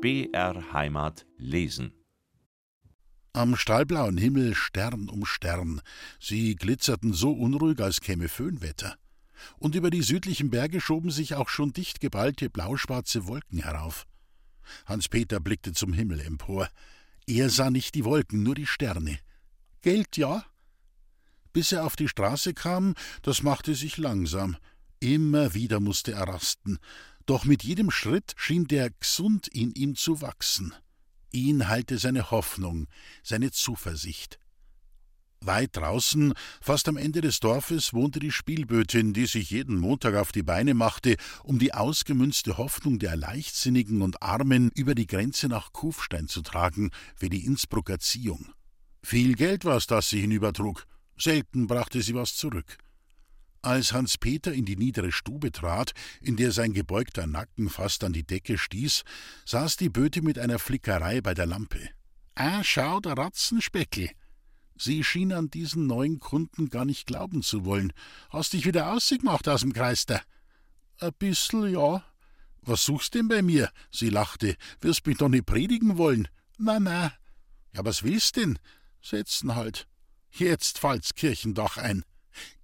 BR Heimat lesen. Am stahlblauen Himmel Stern um Stern. Sie glitzerten so unruhig, als käme Föhnwetter. Und über die südlichen Berge schoben sich auch schon dicht geballte blauschwarze Wolken herauf. Hans-Peter blickte zum Himmel empor. Er sah nicht die Wolken, nur die Sterne. Geld, ja? Bis er auf die Straße kam, das machte sich langsam. Immer wieder musste er rasten. Doch mit jedem Schritt schien der Gesund in ihm zu wachsen. Ihn halte seine Hoffnung, seine Zuversicht. Weit draußen, fast am Ende des Dorfes, wohnte die Spielbötin, die sich jeden Montag auf die Beine machte, um die ausgemünzte Hoffnung der Leichtsinnigen und Armen über die Grenze nach Kufstein zu tragen, wie die Innsbrucker Ziehung. Viel Geld war's, das sie hinübertrug. Selten brachte sie was zurück. Als Hans Peter in die niedere Stube trat, in der sein gebeugter Nacken fast an die Decke stieß, saß die Böte mit einer Flickerei bei der Lampe. Ah, schau, der Ratzenspeckel. Sie schien an diesen neuen Kunden gar nicht glauben zu wollen. Hast dich wieder ausgemacht aus dem Kreister? Ein bissel, ja. Was suchst denn bei mir? Sie lachte. Wirst mich doch nicht predigen wollen. Na, na. Ja, was willst denn? Setzen halt. Jetzt fallt's Kirchendach ein.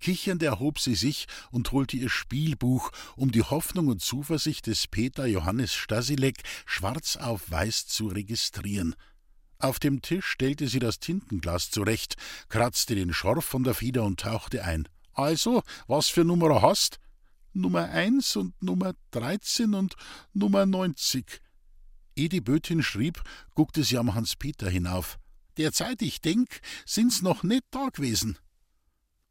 Kichernd erhob sie sich und holte ihr Spielbuch, um die Hoffnung und Zuversicht des Peter Johannes Stasilek schwarz auf weiß zu registrieren. Auf dem Tisch stellte sie das Tintenglas zurecht, kratzte den Schorf von der Fieder und tauchte ein. Also, was für Nummer hast? Nummer eins und Nummer dreizehn und Nummer neunzig. Ehe die Bötin schrieb, guckte sie am Hans-Peter hinauf. Derzeit, ich denk, sind's noch nicht da gewesen.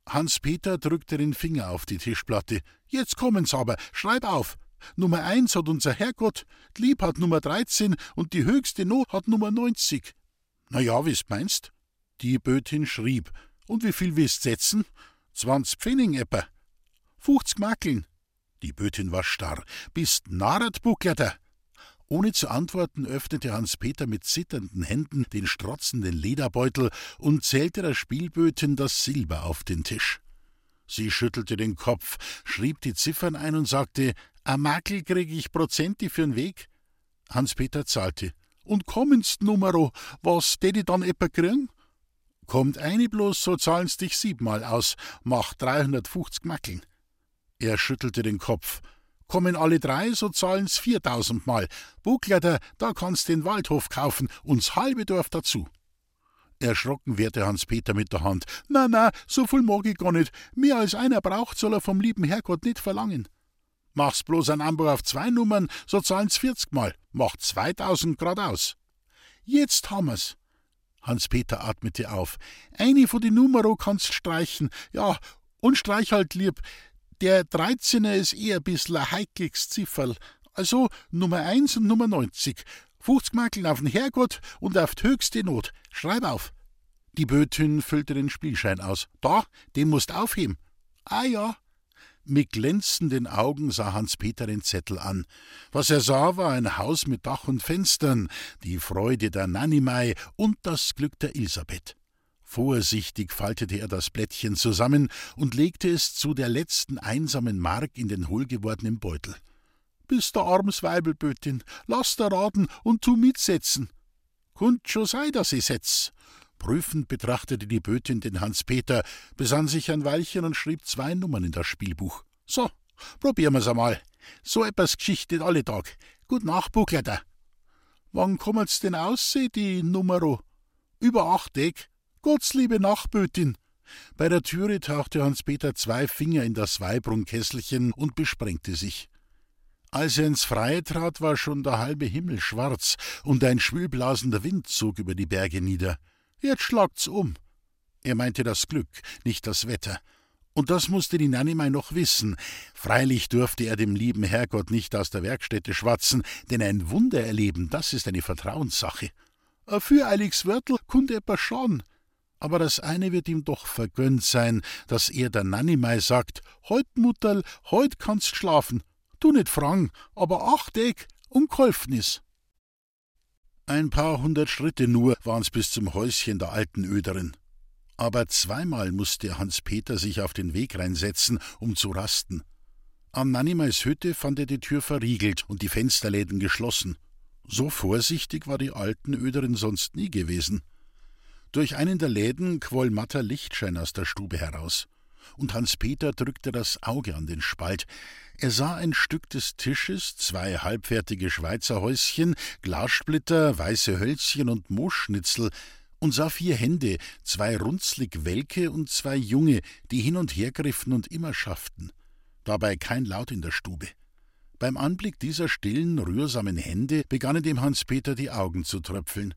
Hans-Peter drückte den Finger auf die Tischplatte. Jetzt kommen's aber, schreib auf. Nummer eins hat unser Herrgott, Lieb hat Nummer dreizehn und die höchste Not hat Nummer neunzig. Na ja, wie's meinst? Die Bötin schrieb. Und wie viel willst setzen? Zwanzig Pfennig etwa. Fuchzig Mackeln. Die Bötin war starr. Bist narret, Bucklerter. Ohne zu antworten, öffnete Hans-Peter mit zitternden Händen den strotzenden Lederbeutel und zählte der Spielbötin das Silber auf den Tisch. Sie schüttelte den Kopf, schrieb die Ziffern ein und sagte: A Makel krieg ich Prozenti für'n Weg. Hans-Peter zahlte. Und kommenst Numero, was tät ich dann etwa kriegen? Kommt eine bloß, so zahlen's dich siebenmal aus, macht 350 Mackeln. Er schüttelte den Kopf. Kommen alle drei, so zahlen's viertausendmal. Buckleiter, da kannst den Waldhof kaufen, uns halbe Dorf dazu. Erschrocken wehrte Hans-Peter mit der Hand. Na, na, so viel mag ich gar nicht. Mehr als einer braucht, soll er vom lieben Herrgott nicht verlangen. Mach's bloß ein Anbau auf zwei Nummern, so zahlen's vierzigmal. Macht zweitausend grad aus. Jetzt haben wir's. Hans-Peter atmete auf. Eine von die Numero kannst streichen. Ja, und streich halt lieb. Der 13er ist eher ein bissl ein heikliges Zifferl. Also Nummer 1 und Nummer 90. 50 Makeln auf den Herrgott und auf die höchste Not. Schreib auf. Die Bötin füllte den Spielschein aus. Da, den musst aufheben. Ah ja. Mit glänzenden Augen sah Hans-Peter den Zettel an. Was er sah, war ein Haus mit Dach und Fenstern, die Freude der Nanimei und das Glück der Elisabeth. Vorsichtig faltete er das Blättchen zusammen und legte es zu der letzten einsamen Mark in den hohlgewordenen Beutel. Bist der armes Weibelbötin, lass da raten und tu mitsetzen. Kunnt schon sei, dass ich setz. Prüfend betrachtete die Bötin den Hans-Peter, besann sich ein Weilchen und schrieb zwei Nummern in das Spielbuch. So, probieren wir's einmal. So etwas Geschichte alle Tag. Gut Nacht, Buckleiter. Wann kommen's denn ausseh, die Numero? Über acht Eck. Gottsliebe Nachbötin! Bei der Türe tauchte Hans-Peter zwei Finger in das Weibrunkesselchen und besprengte sich. Als er ins Freie trat, war schon der halbe Himmel schwarz und ein schwülblasender Wind zog über die Berge nieder. Jetzt schlagt's um. Er meinte das Glück, nicht das Wetter. Und das musste die Nanimei noch wissen. Freilich durfte er dem lieben Herrgott nicht aus der Werkstätte schwatzen, denn ein Wunder erleben, das ist eine Vertrauenssache. Ein füreiliges Wörtel kund etwa schon aber das eine wird ihm doch vergönnt sein, dass er der Nanimei sagt: Heut, Mutterl, heut kannst schlafen. Du nicht frang, aber acht Eck und geholfen is. Ein paar hundert Schritte nur waren's bis zum Häuschen der alten Öderin. Aber zweimal musste Hans-Peter sich auf den Weg reinsetzen, um zu rasten. An Nanimeis Hütte fand er die Tür verriegelt und die Fensterläden geschlossen. So vorsichtig war die Altenöderin sonst nie gewesen. Durch einen der Läden quoll matter Lichtschein aus der Stube heraus, und Hans-Peter drückte das Auge an den Spalt. Er sah ein Stück des Tisches, zwei halbfertige Schweizerhäuschen, Glassplitter, weiße Hölzchen und Moosschnitzel, und sah vier Hände, zwei runzlig welke und zwei junge, die hin und her griffen und immer schafften. Dabei kein Laut in der Stube. Beim Anblick dieser stillen, rührsamen Hände begannen dem Hans-Peter die Augen zu tröpfeln.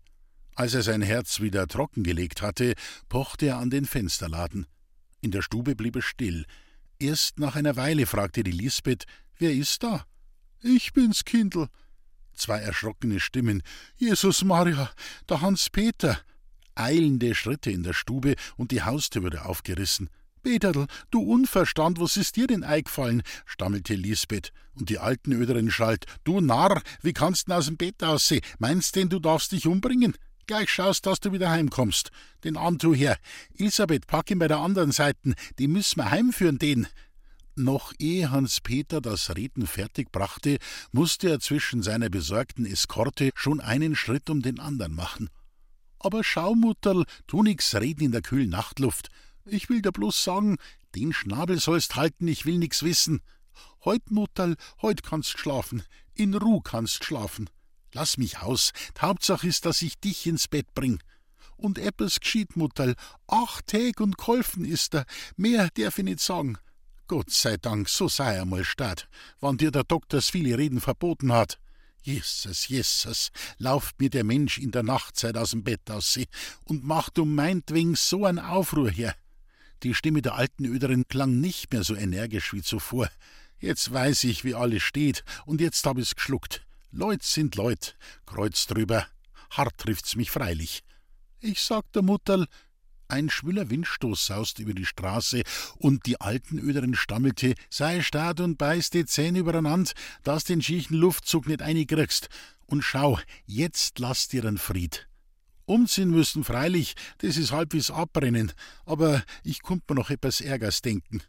Als er sein Herz wieder trockengelegt hatte, pochte er an den Fensterladen. In der Stube blieb es still. Erst nach einer Weile fragte die Lisbeth: Wer ist da? Ich bin's, Kindl. Zwei erschrockene Stimmen: Jesus Maria, der Hans-Peter. Eilende Schritte in der Stube und die Haustür wurde aufgerissen. Peterl, du Unverstand, was ist dir denn eingefallen? stammelte Lisbeth. Und die alten Öderin schalt: Du Narr, wie kannst du aus dem Bett aussehen? Meinst denn, du darfst dich umbringen? Gleich schaust, dass du wieder heimkommst. Den Arm tu her. Elisabeth, pack ihn bei der anderen Seiten. Die müssen wir heimführen, den. Noch ehe Hans-Peter das Reden fertig brachte, musste er zwischen seiner besorgten Eskorte schon einen Schritt um den anderen machen. Aber schau, Mutterl, tu nix reden in der kühlen Nachtluft. Ich will dir bloß sagen, den Schnabel sollst halten, ich will nix wissen. Heut, Mutterl, heut kannst schlafen, in Ruh kannst schlafen. Lass mich aus, Hauptsache ist, dass ich dich ins Bett bring. Und etwas geschieht, Mutterl, acht Tag und geholfen ist er, mehr darf ich nicht sagen. Gott sei Dank, so sei er mal statt, wann dir der Doktor viele Reden verboten hat. Jesus, Jesus, lauft mir der Mensch in der Nachtzeit aus dem Bett aus und macht um meinetwegen so ein Aufruhr her. Die Stimme der alten Öderin klang nicht mehr so energisch wie zuvor. Jetzt weiß ich, wie alles steht, und jetzt hab ich's geschluckt. Leut sind Leut, Kreuz drüber. Hart trifft's mich freilich. Ich sag der Mutterl, ein schwüller Windstoß saust über die Straße, und die alten Öderin stammelte, sei stark und beiß die Zähne übereinander, dass den schiechen Luftzug nicht einkriegst. Und schau, jetzt lass dir ein Fried. Umziehen müssen, freilich, das ist halb wie's Abbrennen, aber ich konnt mir noch etwas Ärgers denken.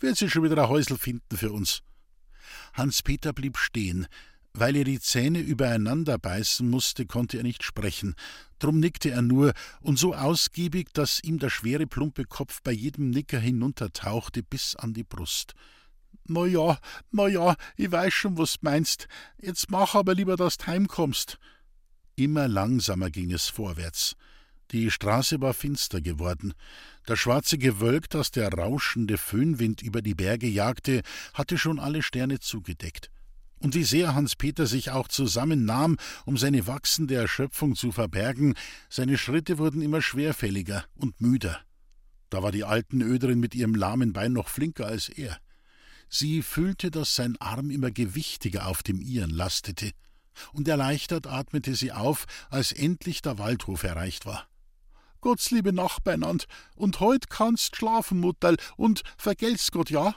Wird sie schon wieder ein Häusl finden für uns. Hans-Peter blieb stehen. Weil er die Zähne übereinander beißen musste, konnte er nicht sprechen. Drum nickte er nur, und so ausgiebig, dass ihm der schwere, plumpe Kopf bei jedem Nicker hinuntertauchte bis an die Brust. Na ja, na ja, ich weiß schon, was meinst. Jetzt mach aber lieber, dass du heimkommst. Immer langsamer ging es vorwärts. Die Straße war finster geworden. Das schwarze Gewölk, das der rauschende Föhnwind über die Berge jagte, hatte schon alle Sterne zugedeckt. Und wie sehr Hans Peter sich auch zusammennahm, um seine wachsende Erschöpfung zu verbergen, seine Schritte wurden immer schwerfälliger und müder. Da war die alten Öderin mit ihrem lahmen Bein noch flinker als er. Sie fühlte, dass sein Arm immer gewichtiger auf dem ihren lastete und erleichtert atmete sie auf, als endlich der Waldhof erreicht war. Gott's liebe Nacht beinand, und heut kannst schlafen, Mutterl, und vergelt's Gott, ja?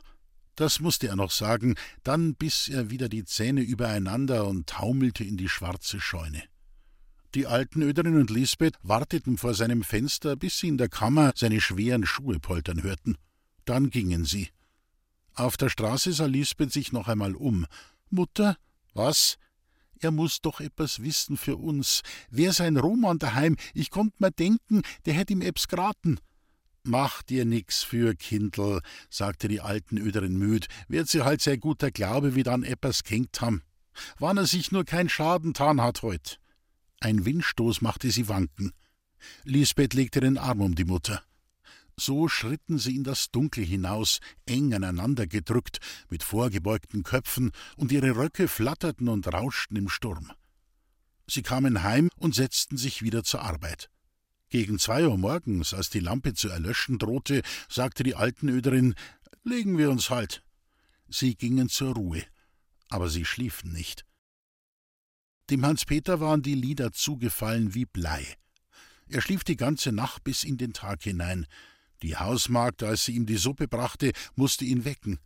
Das musste er noch sagen, dann biss er wieder die Zähne übereinander und taumelte in die schwarze Scheune. Die alten Öderin und Lisbeth warteten vor seinem Fenster, bis sie in der Kammer seine schweren Schuhe poltern hörten. Dann gingen sie. Auf der Straße sah Lisbeth sich noch einmal um. Mutter? Was? Er muss doch etwas wissen für uns. Wer sein Roman daheim? Ich konnt mir denken, der hätt ihm ebs graten. Mach dir nix für, Kindl, sagte die alten Öderin müd, wird sie halt sehr guter Glaube wie dann eppers kenkt ham. Wann er sich nur kein Schaden tan hat heut. Ein Windstoß machte sie wanken. Lisbeth legte den Arm um die Mutter. So schritten sie in das Dunkel hinaus, eng aneinander gedrückt, mit vorgebeugten Köpfen, und ihre Röcke flatterten und rauschten im Sturm. Sie kamen heim und setzten sich wieder zur Arbeit. Gegen zwei Uhr morgens, als die Lampe zu erlöschen drohte, sagte die Altenöderin: Legen wir uns halt. Sie gingen zur Ruhe, aber sie schliefen nicht. Dem Hans-Peter waren die Lieder zugefallen wie Blei. Er schlief die ganze Nacht bis in den Tag hinein. Die Hausmagd, als sie ihm die Suppe brachte, musste ihn wecken.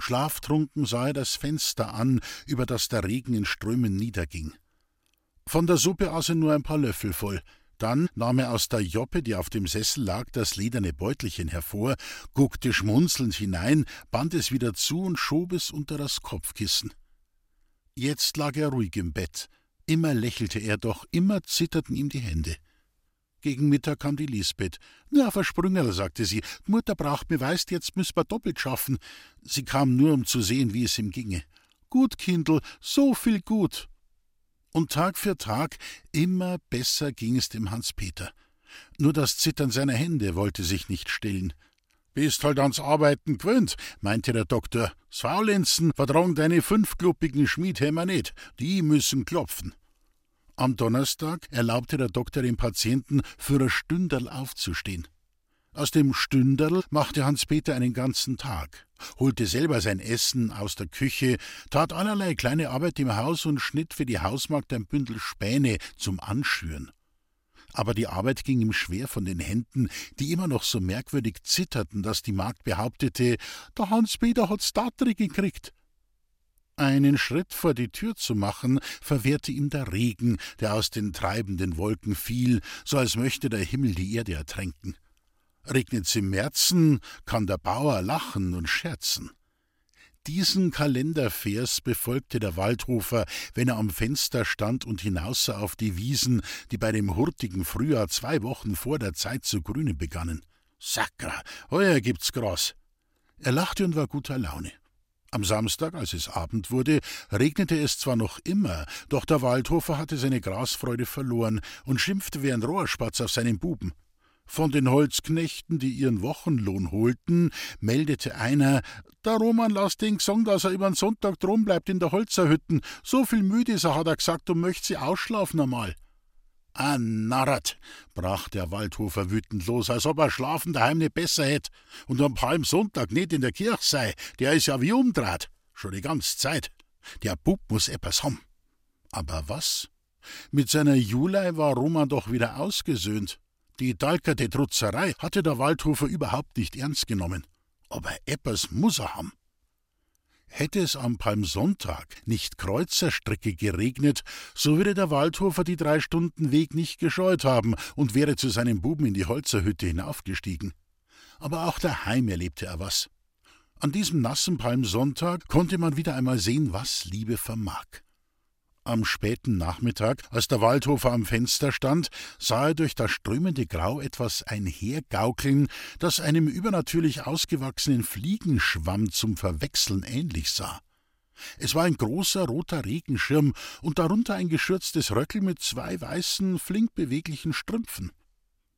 Schlaftrunken sah er das Fenster an, über das der Regen in Strömen niederging. Von der Suppe aß er nur ein paar Löffel voll. Dann nahm er aus der Joppe, die auf dem Sessel lag, das lederne Beutelchen hervor, guckte schmunzelnd hinein, band es wieder zu und schob es unter das Kopfkissen. Jetzt lag er ruhig im Bett. Immer lächelte er doch, immer zitterten ihm die Hände. Gegen Mittag kam die Lisbeth. Na, Versprüngerl, sagte sie, Mutter braucht mir weißt, jetzt müssen wir doppelt schaffen. Sie kam nur, um zu sehen, wie es ihm ginge. Gut, Kindl, so viel gut. Und Tag für Tag immer besser ging es dem Hans-Peter. Nur das Zittern seiner Hände wollte sich nicht stillen. Bist halt ans Arbeiten gewöhnt, meinte der Doktor. Saulenzen vertragen deine fünfkluppigen Schmiedhämmer nicht, die müssen klopfen. Am Donnerstag erlaubte der Doktor dem Patienten, für ein Stünderl aufzustehen. Aus dem Stünderl machte Hans-Peter einen ganzen Tag, holte selber sein Essen aus der Küche, tat allerlei kleine Arbeit im Haus und schnitt für die Hausmagd ein Bündel Späne zum Anschüren. Aber die Arbeit ging ihm schwer von den Händen, die immer noch so merkwürdig zitterten, dass die Magd behauptete, der Hans-Peter hat's Datri gekriegt. Einen Schritt vor die Tür zu machen, verwehrte ihm der Regen, der aus den treibenden Wolken fiel, so als möchte der Himmel die Erde ertränken. Regnet's im Märzen, kann der Bauer lachen und scherzen. Diesen Kalendervers befolgte der Waldhofer, wenn er am Fenster stand und hinaussah auf die Wiesen, die bei dem hurtigen Frühjahr zwei Wochen vor der Zeit zu grünen begannen. Sakra, heuer gibt's Gras. Er lachte und war guter Laune. Am Samstag, als es Abend wurde, regnete es zwar noch immer, doch der Waldhofer hatte seine Grasfreude verloren und schimpfte wie ein Rohrspatz auf seinen Buben. Von den Holzknechten, die ihren Wochenlohn holten, meldete einer, der Roman lasst den gesungen, dass er übern Sonntag drum bleibt in der Holzerhütten. So viel müde ist er, hat er gesagt, und möcht sie ausschlafen einmal. Ah, Narrat, brach der Waldhofer wütend los, als ob er schlafen daheim nicht besser hätt und am Palmsonntag nicht in der Kirche sei. Der ist ja wie umdraht, schon die ganze Zeit. Der Bub muss etwas haben. Aber was? Mit seiner Julei war Roman doch wieder ausgesöhnt. Die dalkerte Trutzerei hatte der Waldhofer überhaupt nicht ernst genommen. Aber etwas muss er haben. Hätte es am Palmsonntag nicht Kreuzerstrecke geregnet, so würde der Waldhofer die drei Stunden Weg nicht gescheut haben und wäre zu seinem Buben in die Holzerhütte hinaufgestiegen. Aber auch daheim erlebte er was. An diesem nassen Palmsonntag konnte man wieder einmal sehen, was Liebe vermag. Am späten Nachmittag, als der Waldhofer am Fenster stand, sah er durch das strömende Grau etwas einhergaukeln, das einem übernatürlich ausgewachsenen Fliegenschwamm zum Verwechseln ähnlich sah. Es war ein großer roter Regenschirm und darunter ein geschürztes Röckel mit zwei weißen, flink beweglichen Strümpfen.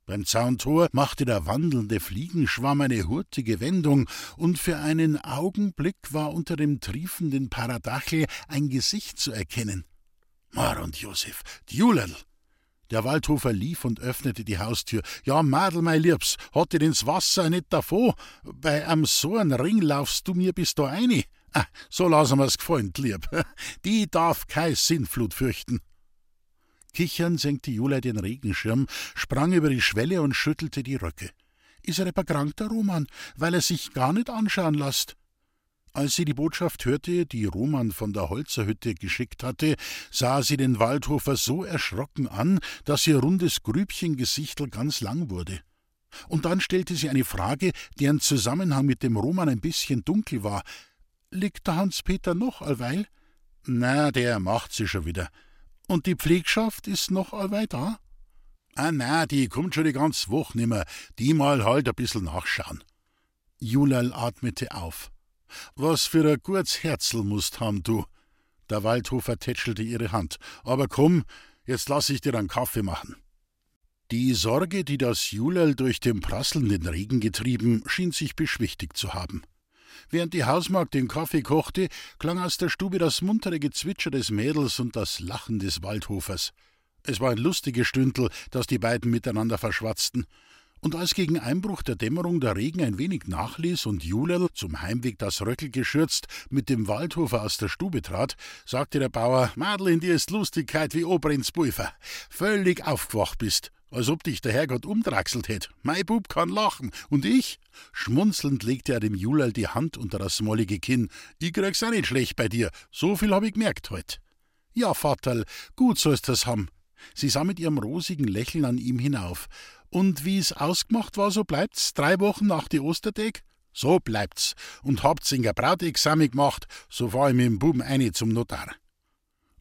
Beim Zauntor machte der wandelnde Fliegenschwamm eine hurtige Wendung, und für einen Augenblick war unter dem triefenden Paradachel ein Gesicht zu erkennen. Mar und Josef, die Julel. Der Waldhofer lief und öffnete die Haustür. Ja, Madel, mein Liebs, hat dir ins Wasser nicht davon? Bei am so ein Ring laufst du mir bis da eine. Ah, so lassen wir's gefallen, lieb. Die darf kei Sinnflut fürchten. Kichern senkte Jula den Regenschirm, sprang über die Schwelle und schüttelte die Röcke. Is er etwa krank, der Roman, weil er sich gar nicht anschauen lasst? Als sie die Botschaft hörte, die Roman von der Holzerhütte geschickt hatte, sah sie den Waldhofer so erschrocken an, dass ihr rundes Grübchengesichtel ganz lang wurde. Und dann stellte sie eine Frage, deren Zusammenhang mit dem Roman ein bisschen dunkel war. Liegt der Hans-Peter noch allweil? Na, der macht sie schon wieder. Und die Pflegschaft ist noch allweil da? Ah, na, die kommt schon die ganze Woche nimmer. Die mal halt ein bissel nachschauen. Julal atmete auf. Was für ein gutes Herzl musst haben du. Der Waldhofer tätschelte ihre Hand. Aber komm, jetzt lass ich dir einen Kaffee machen. Die Sorge, die das Julel durch den prasselnden Regen getrieben, schien sich beschwichtigt zu haben. Während die Hausmagd den Kaffee kochte, klang aus der Stube das muntere Gezwitscher des Mädels und das Lachen des Waldhofers. Es war ein lustiges Stündel, das die beiden miteinander verschwatzten, und als gegen Einbruch der Dämmerung der Regen ein wenig nachließ und Julel, zum Heimweg das Röckel geschürzt, mit dem Waldhofer aus der Stube trat, sagte der Bauer, Madel, in dir ist Lustigkeit wie Ober ins Pulver. Völlig aufgewacht bist, als ob dich der Herrgott umdraxelt hätt. Mein Bub kann lachen. Und ich? Schmunzelnd legte er dem Julel die Hand unter das mollige Kinn. Ich krieg's auch nicht schlecht bei dir. So viel hab ich gemerkt heut. Ja, Vaterl, gut sollst das haben. Sie sah mit ihrem rosigen Lächeln an ihm hinauf. Und wie's ausgemacht war, so bleibt's drei Wochen nach die Ostertag? So bleibt's. Und habt's in der Brautexamen gemacht, so fahr ich mit dem Buben eine zum Notar.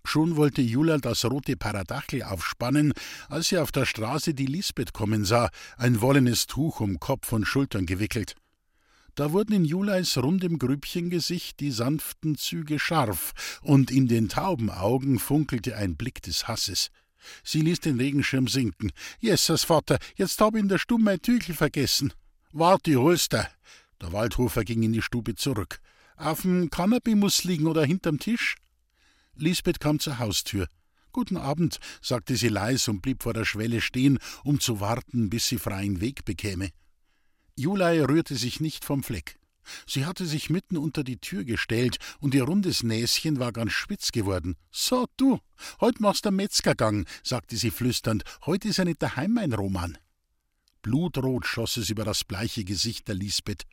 Schon wollte Jula das rote Paradachel aufspannen, als sie auf der Straße die Lisbeth kommen sah, ein wollenes Tuch um Kopf und Schultern gewickelt. Da wurden in Julais rundem Grübchengesicht die sanften Züge scharf, und in den tauben Augen funkelte ein Blick des Hasses. Sie ließ den Regenschirm sinken. Jessers Vater, jetzt hab ich in der Stube mein Tüchel vergessen. Warte, holst er. Der Waldhofer ging in die Stube zurück. Auf'm Kanapee muss liegen oder hinterm Tisch? Lisbeth kam zur Haustür. Guten Abend, sagte sie leis und blieb vor der Schwelle stehen, um zu warten, bis sie freien Weg bekäme. Julei rührte sich nicht vom Fleck. Sie hatte sich mitten unter die Tür gestellt und ihr rundes Näschen war ganz spitz geworden. So, du, heut machst du Metzgergang, sagte sie flüsternd. Heut ist er nicht daheim, mein Roman. Blutrot schoss es über das bleiche Gesicht der Lisbeth.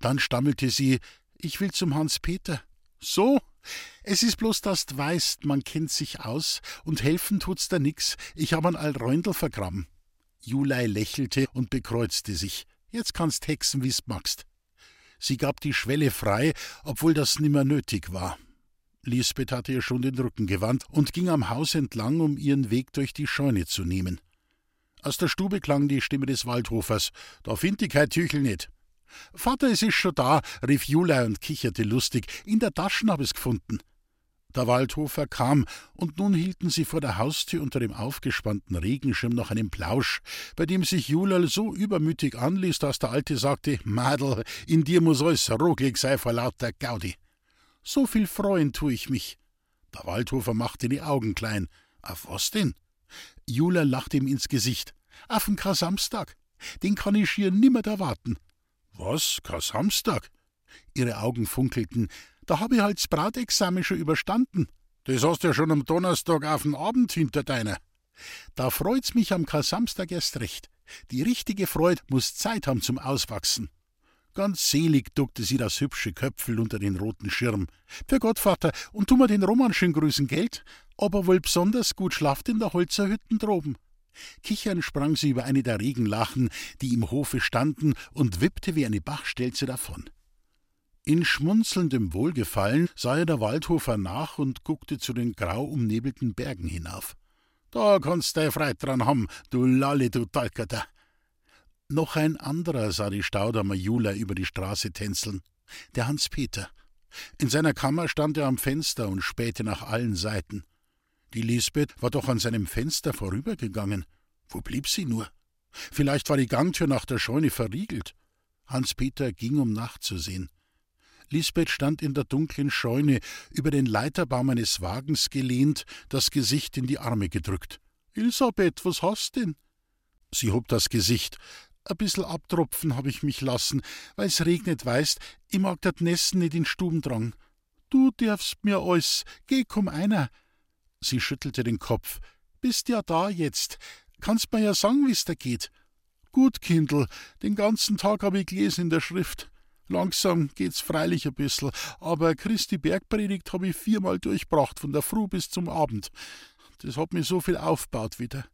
Dann stammelte sie: Ich will zum Hans-Peter. So? Es ist bloß, dass du weißt, man kennt sich aus und helfen tut's da nix. Ich hab an Alräundel vergraben. Julei lächelte und bekreuzte sich. Jetzt kannst hexen, wie's magst. Sie gab die Schwelle frei, obwohl das nimmer nötig war. Lisbeth hatte ihr schon den Rücken gewandt und ging am Haus entlang, um ihren Weg durch die Scheune zu nehmen. Aus der Stube klang die Stimme des Waldhofers. Da find ich kein Tüchel nicht. Vater, es ist schon da, rief Jula und kicherte lustig. In der Taschen hab ich's gefunden. Der Waldhofer kam, und nun hielten sie vor der Haustür unter dem aufgespannten Regenschirm noch einen Plausch, bei dem sich Julal so übermütig anließ, dass der Alte sagte: Madel, in dir muss alles roglig sein vor lauter Gaudi. So viel freuen tu ich mich. Der Waldhofer machte die Augen klein. Auf was denn? Jula lachte ihm ins Gesicht. Auf den Kasamstag. Den kann ich schier nimmer erwarten. Was? Kasamstag? Ihre Augen funkelten. Da hab ich halt das Brautexamen schon überstanden. Das hast du ja schon am Donnerstag auf den Abend hinter deiner. Da freut's mich am Kasamstag erst recht. Die richtige Freude muss Zeit haben zum Auswachsen. Ganz selig duckte sie das hübsche Köpfel unter den roten Schirm. Für Gott, Vater, und tu mir den Roman schön grüßen, Geld? Aber wohl besonders gut schlaft in der Holzerhütten droben. Kichern sprang sie über eine der Regenlachen, die im Hofe standen, und wippte wie eine Bachstelze davon. In schmunzelndem Wohlgefallen sah er der Waldhofer nach und guckte zu den grau umnebelten Bergen hinauf. Da kannst du frei dran haben, du Lalle, du Talkerter. Noch ein anderer sah die Staudammer Jula über die Straße tänzeln, der Hans-Peter. In seiner Kammer stand er am Fenster und spähte nach allen Seiten. Die Lisbeth war doch an seinem Fenster vorübergegangen. Wo blieb sie nur? Vielleicht war die Gangtür nach der Scheune verriegelt. Hans-Peter ging, um nachzusehen. Lisbeth stand in der dunklen Scheune, über den Leiterbaum eines Wagens gelehnt, das Gesicht in die Arme gedrückt. Elisabeth, was hast denn? Sie hob das Gesicht. A bissel abtropfen hab ich mich lassen, weil's regnet, weißt, ich mag dat Nessen nicht in Stuben drang. Du darfst mir alles, geh, komm einer. Sie schüttelte den Kopf. Bist ja da jetzt. Kannst mir ja sagen, wie's da geht. Gut, Kindl, den ganzen Tag hab ich gelesen in der Schrift. Langsam geht's freilich ein bissel, aber Christi Bergpredigt hab ich viermal durchbracht, von der Früh bis zum Abend. Das hat mir so viel aufbaut wieder.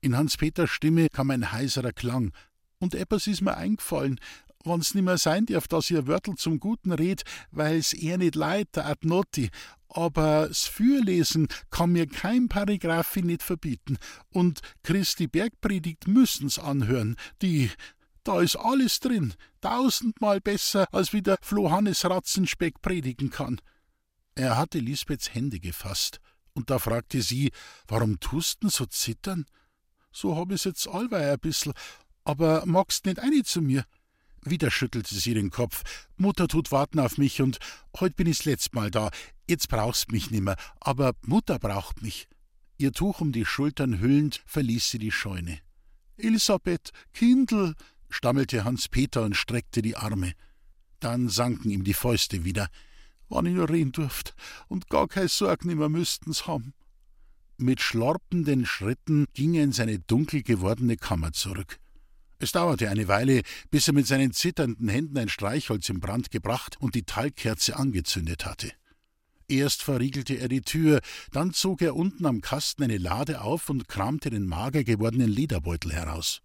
In Hans-Peters Stimme kam ein heiserer Klang. Und etwas ist mir eingefallen, wann's nimmer sein darf, dass ihr Wörtel zum Guten red, weil's er nicht leid, der Adnotti. Aber s Fürlesen kann mir kein Paragraphi nicht verbieten. Und Christi Bergpredigt müssen's anhören. Die, da ist alles drin, tausendmal besser, als wie der Flohannes Ratzenspeck predigen kann. Er hatte Lisbeths Hände gefasst, und da fragte sie, warum tust denn so zittern? So hab ich's jetzt allweil ein bissel, aber magst nicht eine zu mir? Wieder schüttelte sie den Kopf. Mutter tut warten auf mich und heut bin ich's letzt Mal da. Jetzt brauchst mich nimmer, aber Mutter braucht mich. Ihr Tuch um die Schultern hüllend verließ sie die Scheune. Elisabeth, Kindl, stammelte Hans Peter und streckte die Arme. Dann sanken ihm die Fäuste wieder. Wann ich nur reden durft und gar keine Sorg nimmer müssten's haben. Mit schlorpenden Schritten ging er in seine dunkel gewordene Kammer zurück. Es dauerte eine Weile, bis er mit seinen zitternden Händen ein Streichholz in Brand gebracht und die Talgkerze angezündet hatte. Erst verriegelte er die Tür, dann zog er unten am Kasten eine Lade auf und kramte den mager gewordenen Lederbeutel heraus.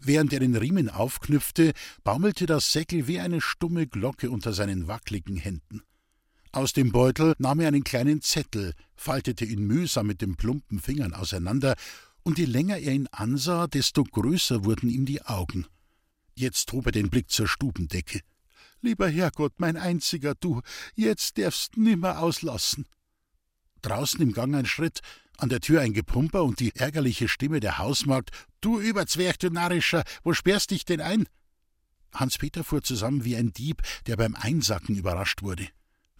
Während er den Riemen aufknüpfte, baumelte das Säckel wie eine stumme Glocke unter seinen wackligen Händen. Aus dem Beutel nahm er einen kleinen Zettel, faltete ihn mühsam mit den plumpen Fingern auseinander, und je länger er ihn ansah, desto größer wurden ihm die Augen. Jetzt hob er den Blick zur Stubendecke. Lieber Herrgott, mein einziger Du, jetzt darfst nimmer auslassen. Draußen im Gang ein Schritt, an der Tür ein Gepumper und die ärgerliche Stimme der Hausmagd: Du Überzwerg, du Narrischer, wo sperrst dich denn ein? Hans-Peter fuhr zusammen wie ein Dieb, der beim Einsacken überrascht wurde.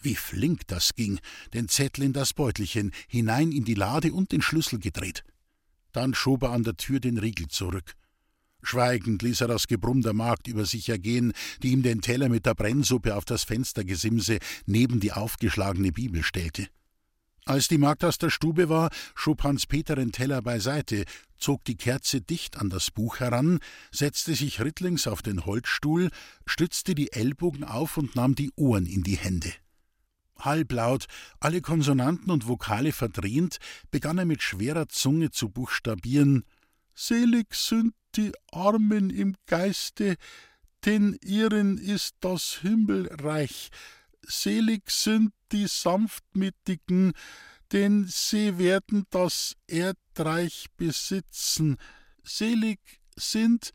Wie flink das ging, den Zettel in das Beutelchen, hinein in die Lade und den Schlüssel gedreht. Dann schob er an der Tür den Riegel zurück. Schweigend ließ er das Gebrumm der Magd über sich ergehen, die ihm den Teller mit der Brennsuppe auf das Fenstergesimse neben die aufgeschlagene Bibel stellte. Als die Magd aus der Stube war, schob Hans Peter den Teller beiseite, zog die Kerze dicht an das Buch heran, setzte sich rittlings auf den Holzstuhl, stützte die Ellbogen auf und nahm die Ohren in die Hände. Halblaut, alle Konsonanten und Vokale verdrehend, begann er mit schwerer Zunge zu buchstabieren Selig sind die Armen im Geiste, denn ihren ist das Himmelreich. Selig sind die Sanftmütigen, denn sie werden das Erdreich besitzen. Selig sind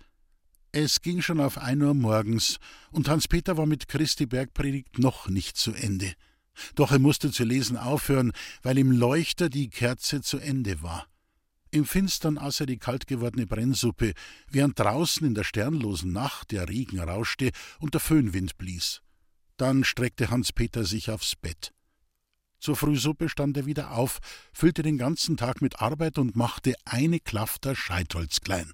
es ging schon auf ein Uhr morgens, und Hans Peter war mit Christi Bergpredigt noch nicht zu Ende. Doch er musste zu lesen aufhören, weil im Leuchter die Kerze zu Ende war. Im Finstern aß er die kalt gewordene Brennsuppe, während draußen in der sternlosen Nacht der Regen rauschte und der Föhnwind blies. Dann streckte Hans-Peter sich aufs Bett. Zur Frühsuppe stand er wieder auf, füllte den ganzen Tag mit Arbeit und machte eine Klafter Scheitholz klein.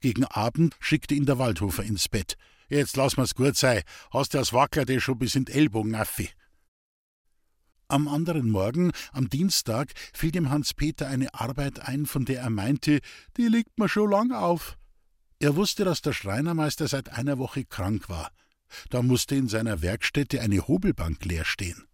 Gegen Abend schickte ihn der Waldhofer ins Bett. Jetzt lass mal's gut sei, hast du das Wackler schon bis in die Ellbogen affi. Am anderen Morgen, am Dienstag, fiel dem Hans-Peter eine Arbeit ein, von der er meinte, die liegt mir schon lang auf. Er wusste, dass der Schreinermeister seit einer Woche krank war. Da musste in seiner Werkstätte eine Hobelbank leer stehen.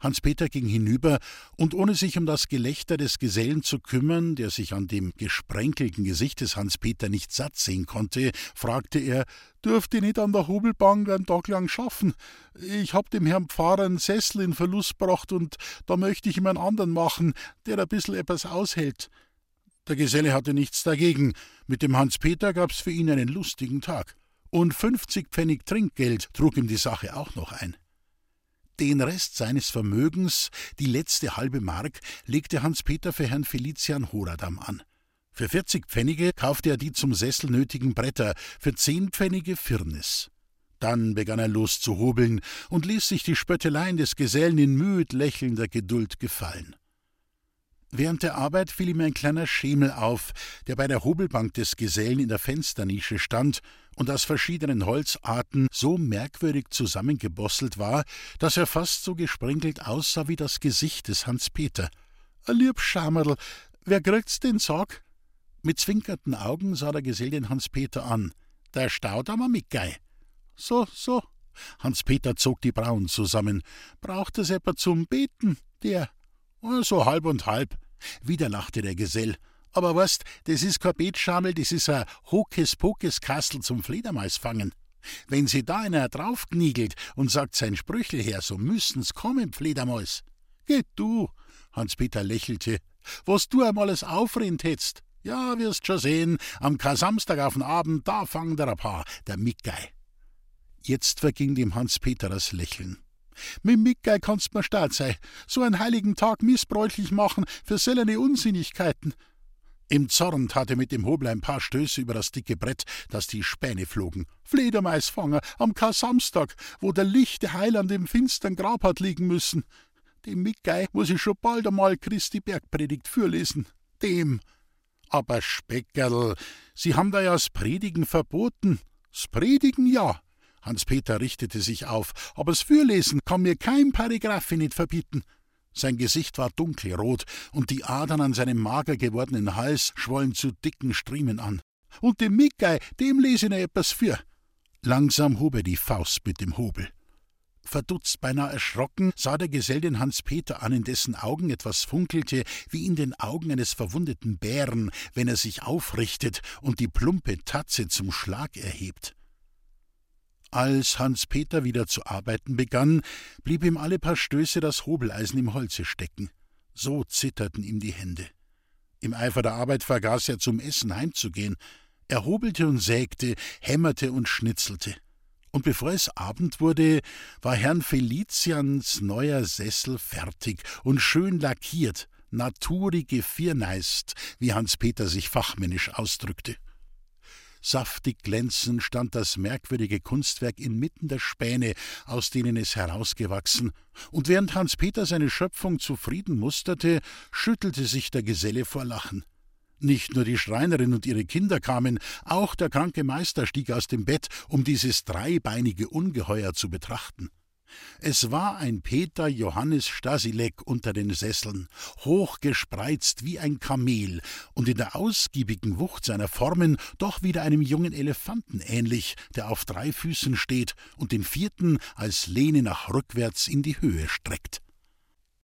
Hans-Peter ging hinüber, und ohne sich um das Gelächter des Gesellen zu kümmern, der sich an dem gesprenkelten Gesicht des Hans-Peter nicht satt sehen konnte, fragte er, dürft ihr nicht an der Hobelbank einen Tag lang schaffen? Ich hab dem Herrn Pfarrer einen Sessel in Verlust gebracht, und da möchte ich ihm einen anderen machen, der ein bissl etwas aushält. Der Geselle hatte nichts dagegen. Mit dem Hans-Peter gab's für ihn einen lustigen Tag. Und fünfzig Pfennig Trinkgeld trug ihm die Sache auch noch ein. Den Rest seines Vermögens, die letzte halbe Mark, legte Hans-Peter für Herrn Felician Horadam an. Für 40 Pfennige kaufte er die zum Sessel nötigen Bretter, für 10 Pfennige Firnis. Dann begann er loszuhobeln und ließ sich die Spötteleien des Gesellen in müd lächelnder Geduld gefallen. Während der Arbeit fiel ihm ein kleiner Schemel auf, der bei der Hobelbank des Gesellen in der Fensternische stand und aus verschiedenen Holzarten so merkwürdig zusammengebosselt war, dass er fast so gesprenkelt aussah wie das Gesicht des Hans Peter. Lieb Schamerl, wer kriegt's den Sag? Mit zwinkernden Augen sah der Gesell den Hans Peter an. Der Staudammer Mickey. So, so. Hans Peter zog die Brauen zusammen. Braucht es etwa zum Beten, der? So halb und halb. Wieder lachte der Gesell. Aber weißt, das ist kein Betschamel, das ist ein Hokus-Pokus-Kastel zum Fledermaus fangen. Wenn sie da einer draufkniegelt und sagt sein Sprüchel her, so müssen's kommen, Fledermaus. Geh du, Hans-Peter lächelte, was du einmal alles aufrennt hättst. Ja, wirst schon sehen, am Kasamstag auf den Abend, da fangen der ein paar, der Mickey. Jetzt verging dem Hans-Peter das Lächeln. Mit Mickey kannst mir staat sein, so einen heiligen Tag missbräuchlich machen für sellerne Unsinnigkeiten. Im Zorn tat er mit dem Hobel ein paar Stöße über das dicke Brett, dass die Späne flogen. Fledermaisfanger am Kar-Samstag, wo der lichte Heiland im finstern Grab hat liegen müssen. Dem Mickey muss ich schon bald einmal Christi Bergpredigt fürlesen. Dem. Aber Speckerl, Sie haben da ja das Predigen verboten. Das Predigen ja. Hans-Peter richtete sich auf, aber das Fürlesen kann mir kein Paragraphe nicht verbieten. Sein Gesicht war dunkelrot und die Adern an seinem mager gewordenen Hals schwollen zu dicken Striemen an. Und dem Mickey, dem lese ich noch etwas für. Langsam hob er die Faust mit dem Hobel. Verdutzt, beinahe erschrocken, sah der Gesell den Hans-Peter an, in dessen Augen etwas funkelte, wie in den Augen eines verwundeten Bären, wenn er sich aufrichtet und die plumpe Tatze zum Schlag erhebt. Als Hans Peter wieder zu arbeiten begann, blieb ihm alle paar Stöße das Hobeleisen im Holze stecken. So zitterten ihm die Hände. Im Eifer der Arbeit vergaß er zum Essen heimzugehen. Er hobelte und sägte, hämmerte und schnitzelte. Und bevor es Abend wurde, war Herrn Felicians neuer Sessel fertig und schön lackiert, naturige Vierneist, wie Hans Peter sich fachmännisch ausdrückte. Saftig glänzend stand das merkwürdige Kunstwerk inmitten der Späne, aus denen es herausgewachsen, und während Hans Peter seine Schöpfung zufrieden musterte, schüttelte sich der Geselle vor Lachen. Nicht nur die Schreinerin und ihre Kinder kamen, auch der kranke Meister stieg aus dem Bett, um dieses dreibeinige Ungeheuer zu betrachten. Es war ein Peter Johannes Stasilek unter den Sesseln, hochgespreizt wie ein Kamel und in der ausgiebigen Wucht seiner Formen doch wieder einem jungen Elefanten ähnlich, der auf drei Füßen steht und den vierten als Lehne nach rückwärts in die Höhe streckt.